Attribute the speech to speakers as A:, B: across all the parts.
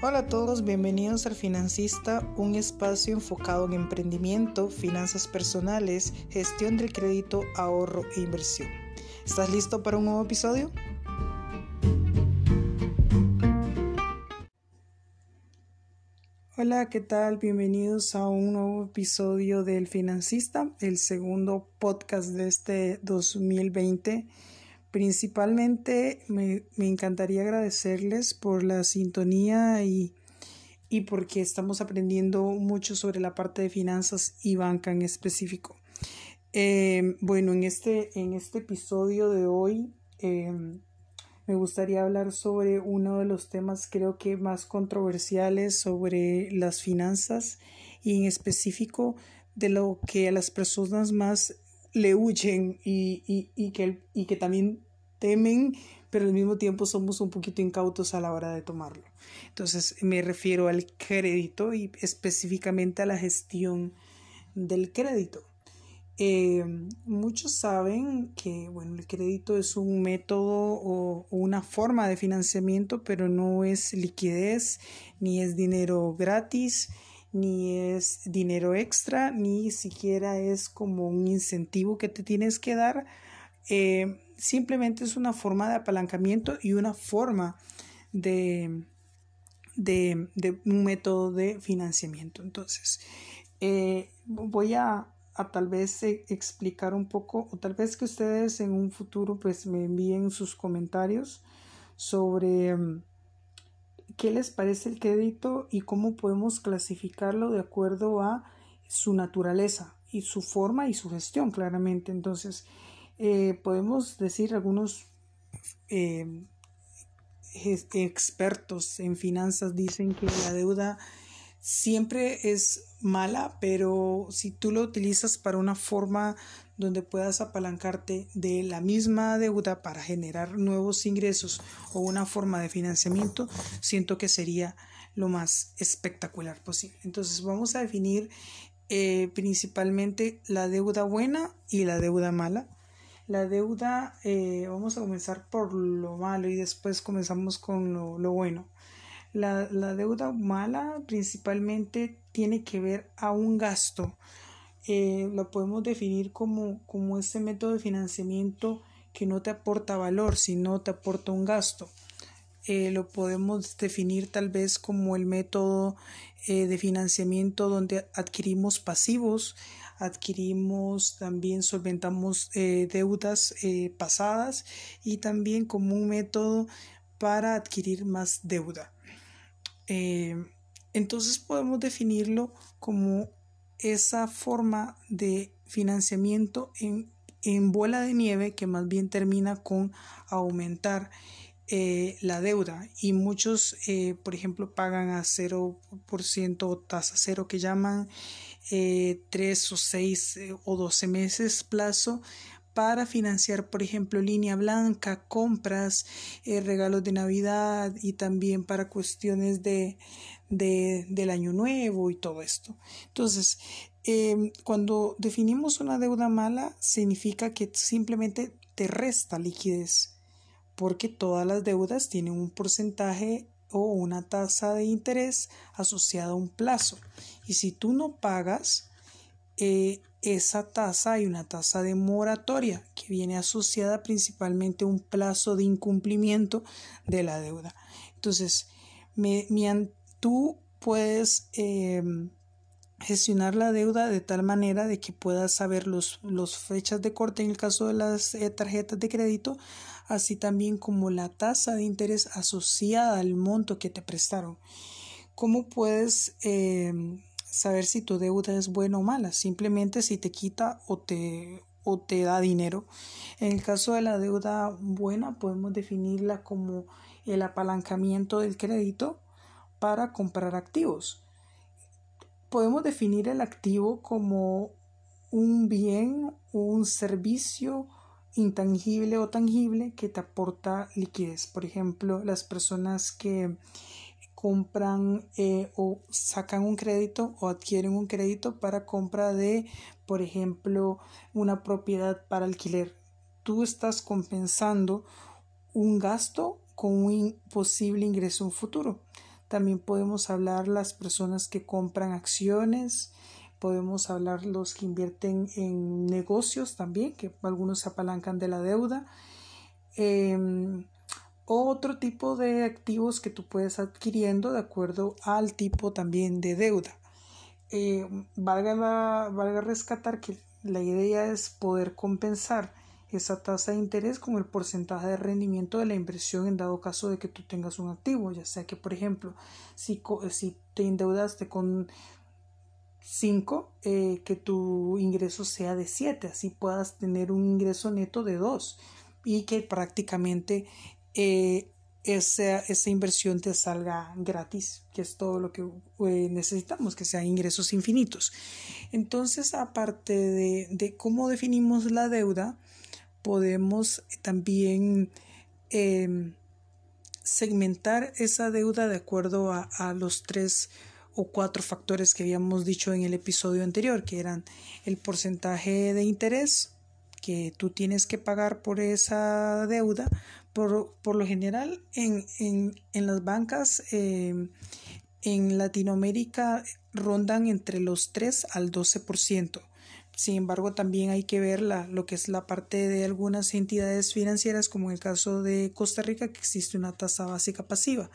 A: Hola a todos, bienvenidos al Financista, un espacio enfocado en emprendimiento, finanzas personales, gestión del crédito, ahorro e inversión. ¿Estás listo para un nuevo episodio? Hola, ¿qué tal? Bienvenidos a un nuevo episodio del Financista, el segundo podcast de este 2020. Principalmente me, encantaría agradecerles por la sintonía y, y porque estamos aprendiendo mucho sobre la parte de finanzas y banca en específico. Eh, bueno, en este, en este episodio de hoy eh, me gustaría hablar sobre uno de los temas creo que más controversiales sobre las finanzas y en específico de lo que a las personas más le huyen y, y, que, y que también temen, pero al mismo tiempo somos un poquito incautos a la hora de tomarlo. Entonces me refiero al crédito y específicamente a la gestión del crédito. Eh, muchos saben que bueno, el crédito es un método o, una forma de financiamiento, pero no es liquidez, ni es dinero gratis, ni es dinero extra, ni siquiera es como un incentivo que te tienes que dar. Eh, simplemente es una forma de apalancamiento y una forma de, de, un método de financiamiento. Entonces, eh, voy a, tal vez eh, explicar un poco, o tal vez que ustedes en un futuro pues me envíen sus comentarios sobre qué les parece el crédito y cómo podemos clasificarlo de acuerdo a su naturaleza y su forma y su gestión, claramente. Entonces, eh, podemos decir algunos eh, expertos en finanzas dicen que la deuda siempre es mala, pero si tú lo utilizas para una forma donde puedas apalancarte de la misma deuda para generar nuevos ingresos o una forma de financiamiento, siento que sería lo más espectacular posible. Entonces vamos a definir eh, principalmente la deuda buena y la deuda mala. La deuda, eh, vamos a comenzar por lo malo y después comenzamos con lo, bueno. La, deuda mala principalmente tiene que ver a un gasto. Eh, lo podemos definir como, como ese método de financiamiento que no te aporta valor, sino te aporta un gasto. Eh, lo podemos definir tal vez como el método de financiamiento donde adquirimos pasivos adquirimos, también solventamos eh, deudas eh, pasadas y también como un método para adquirir más deuda. Eh, entonces podemos definirlo como esa forma de financiamiento en, en, bola de nieve que más bien termina con aumentar la deuda y muchos por ejemplo pagan a 0% o tasa cero que llaman eh, tres o seis eh, o doce meses plazo para financiar, por ejemplo, línea blanca, compras, eh, regalos de Navidad y también para cuestiones de, del año nuevo y todo esto. Entonces, em, cuando definimos una deuda mala, significa que simplemente te resta liquidez, porque todas las deudas tienen un porcentaje o una tasa de interés asociada a un plazo. Y si tú no pagas, eh, esa tasa hay una tasa de moratoria que viene asociada principalmente a un plazo de incumplimiento de la deuda. Entonces, me, tú puedes em, gestionar la deuda de tal manera de que puedas saber los, fechas de corte en el caso de las eh, tarjetas de crédito, así también como la tasa de interés asociada al monto que te prestaron. ¿Cómo puedes em, saber si tu deuda es buena o mala? Simplemente si te quita o te, o te da dinero. En el caso de la deuda buena, podemos definirla como el apalancamiento del crédito para comprar activos podemos definir el activo como un bien, un servicio intangible o tangible que te aporta liquidez. Por ejemplo, las personas que compran eh, o sacan un crédito o adquieren un crédito para compra de, por ejemplo, una propiedad para alquiler. Tú estás compensando un gasto con un posible ingreso en futuro. También podemos hablar las personas que compran acciones, podemos hablar los que invierten en negocios también, que algunos se apalancan de la deuda. Em, otro tipo de activos que tú puedes adquiriendo de acuerdo al tipo también de deuda. Eh, valga, valga rescatar que la idea es poder compensar esa tasa de interés con el porcentaje de rendimiento de la inversión en dado caso de que tú tengas un activo, ya sea que por ejemplo si, si te endeudaste con 5, eh, que tu ingreso sea de 7, así puedas tener un ingreso neto de 2 y que prácticamente eh, esa, esa, inversión te salga gratis, que es todo lo que eh, necesitamos, que sean ingresos infinitos. Entonces, aparte de, de cómo definimos la deuda, podemos también segmentar esa deuda de acuerdo a, a, los tres o cuatro factores que habíamos dicho en el episodio anterior, que eran el porcentaje de interés que tú tienes que pagar por esa deuda. Por, por lo general, en, en, en las bancas em, en Latinoamérica rondan entre los 3 al 12%. Sin embargo, también hay que ver la, lo que es la parte de algunas entidades financieras, como en el caso de Costa Rica, que existe una tasa básica pasiva,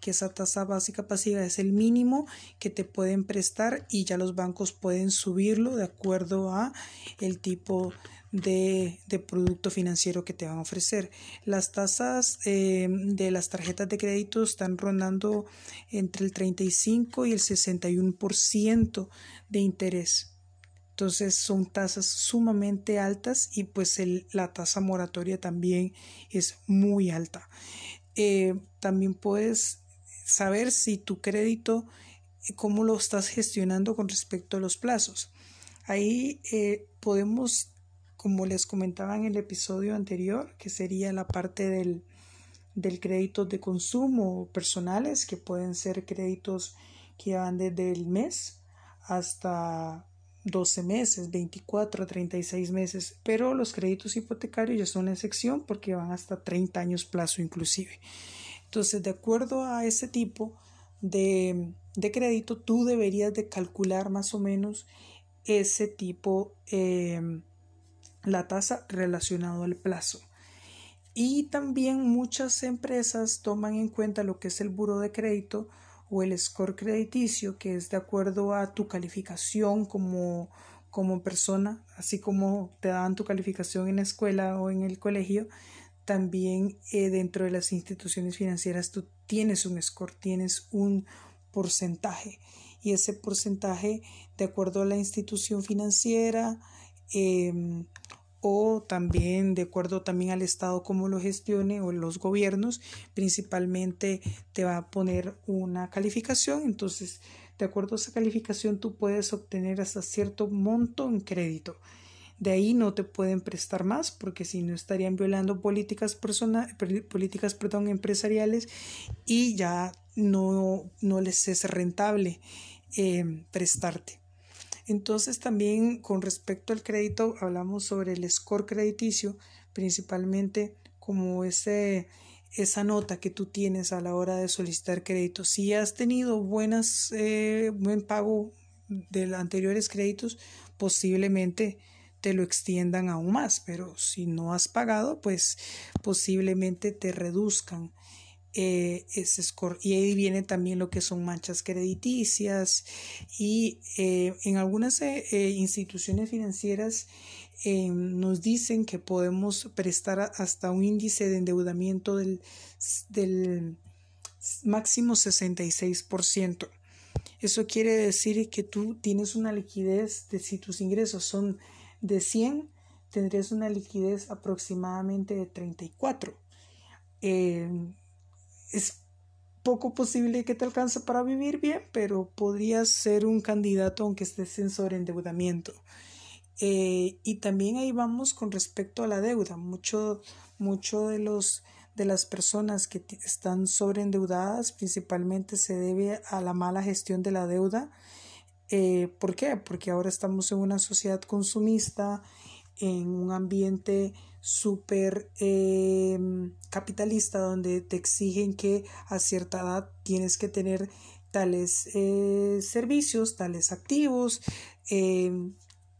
A: que esa tasa básica pasiva es el mínimo que te pueden prestar y ya los bancos pueden subirlo de acuerdo a el tipo de, producto financiero que te van a ofrecer. Las tasas eh, de las tarjetas de crédito están rondando entre el 35 y el 61% de interés. Entonces son tasas sumamente altas y pues la tasa moratoria también es muy alta. Eh, también puedes saber si tu crédito, eh, cómo lo estás gestionando con respecto a los plazos. Ahí eh, podemos, como les comentaba en el episodio anterior, que sería la parte del, del crédito de consumo personales, que pueden ser créditos que van desde el mes hasta 12 meses, 24 a 36 meses, pero los créditos hipotecarios ya son excepción porque van hasta 30 años plazo inclusive. Entonces, de acuerdo a ese tipo de, de crédito, tú deberías de calcular más o menos ese tipo, em, la tasa relacionado al plazo. Y también muchas empresas toman en cuenta lo que es el buro de crédito o el score crediticio, que es de acuerdo a tu calificación como, como persona, así como te dan tu calificación en la escuela o en el colegio, también eh, dentro de las instituciones financieras tú tienes un score, tienes un porcentaje y ese porcentaje de acuerdo a la institución financiera em, o también de acuerdo también al Estado cómo lo gestione o los gobiernos, principalmente te va a poner una calificación, entonces de acuerdo a esa calificación tú puedes obtener hasta cierto monto en crédito. De ahí no te pueden prestar más porque si no estarían violando políticas, políticas perdón, empresariales y ya no, no les es rentable eh, prestarte. Entonces también con respecto al crédito hablamos sobre el score crediticio, principalmente como ese, esa nota que tú tienes a la hora de solicitar crédito. Si has tenido buenas, eh, buen pago de anteriores créditos, posiblemente te lo extiendan aún más, pero si no has pagado, pues posiblemente te reduzcan eh, ese score. Y ahí viene también lo que son manchas crediticias y eh, en algunas eh, instituciones financieras nos dicen que podemos prestar hasta un índice de endeudamiento del, del máximo 66%. Eso quiere decir que tú tienes una liquidez de si tus ingresos son de 100, tendrías una liquidez aproximadamente de 34 es poco posible que te alcance para vivir bien, pero podrías ser un candidato aunque estés en sobreendeudamiento. Eh, y también ahí vamos con respecto a la deuda. Mucho, mucho de los de las personas que están sobreendeudadas principalmente se debe a la mala gestión de la deuda. Eh, ¿Por qué? Porque ahora estamos en una sociedad consumista, en un ambiente súper em, capitalista donde te exigen que a cierta edad tienes que tener tales eh, servicios, tales activos,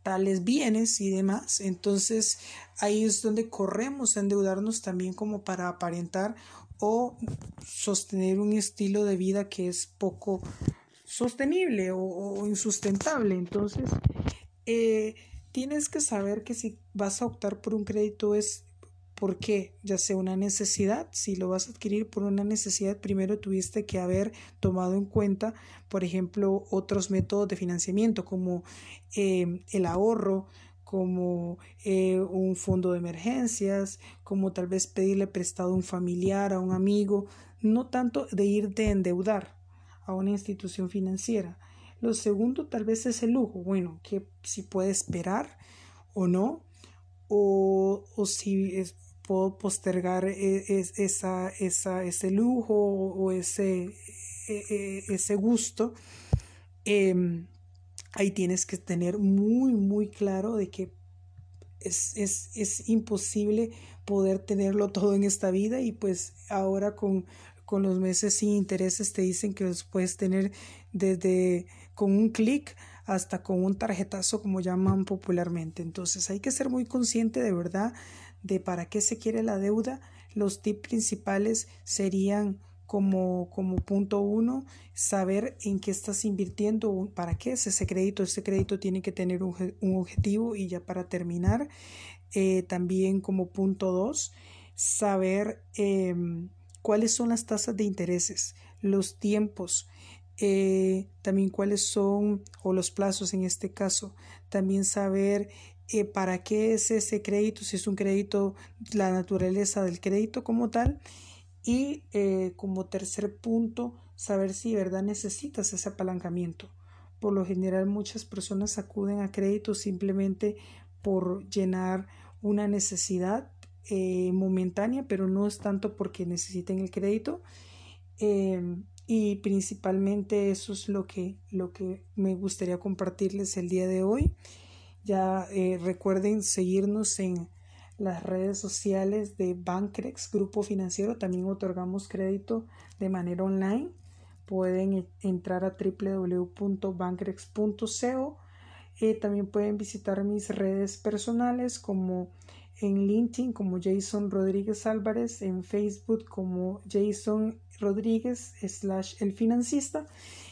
A: tales bienes y demás. Entonces ahí es donde corremos a endeudarnos también como para aparentar o sostener un estilo de vida que es poco sostenible o, insustentable. Entonces, eh, tienes que saber que si vas a optar por un crédito es porque ya sea una necesidad, si lo vas a adquirir por una necesidad, primero tuviste que haber tomado en cuenta, por ejemplo, otros métodos de financiamiento como eh, el ahorro, como eh, un fondo de emergencias, como tal vez pedirle prestado a un familiar, a un amigo, no tanto de irte a endeudar a una institución financiera. Lo segundo tal vez es el lujo, bueno, que si puede esperar o no, o, o si puedo postergar e, esa, esa, ese lujo o ese, e, e, ese gusto. Em, ahí tienes que tener muy, muy claro de que es, es, es, imposible poder tenerlo todo en esta vida y pues ahora con, con los meses sin intereses te dicen que los puedes tener desde con un clic hasta con un tarjetazo como llaman popularmente. Entonces hay que ser muy consciente de verdad de para qué se quiere la deuda. Los tips principales serían como, como punto uno, saber en qué estás invirtiendo, para qué es ese crédito. Ese crédito tiene que tener un, objetivo y ya para terminar, eh, también como punto dos, saber em, cuáles son las tasas de intereses, los tiempos, eh, también cuáles son, o los plazos en este caso, también saber eh, para qué es ese crédito, si es un crédito, la naturaleza del crédito como tal. Y eh, como tercer punto, saber si de verdad necesitas ese apalancamiento. Por lo general muchas personas acuden a crédito simplemente por llenar una necesidad eh, momentánea, pero no es tanto porque necesiten el crédito. Em, y principalmente eso es lo que, lo que me gustaría compartirles el día de hoy. Ya eh, recuerden seguirnos en las redes sociales de Bancrex, Grupo Financiero. También otorgamos crédito de manera online. Pueden entrar a www.bancrex.co. Eh, también pueden visitar mis redes personales como en LinkedIn como Jason Rodríguez Álvarez, en Facebook como Jason Rodríguez slash el financista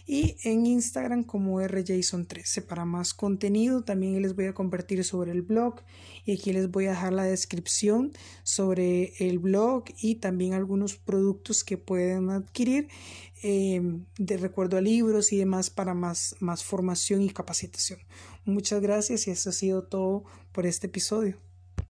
A: y en Instagram como rjason13. Para más contenido también les voy a compartir sobre el blog y aquí les voy a dejar la descripción sobre el blog y también algunos productos que pueden adquirir em, de recuerdo a libros y demás para más, más formación y capacitación. Muchas gracias y eso ha sido todo por este episodio.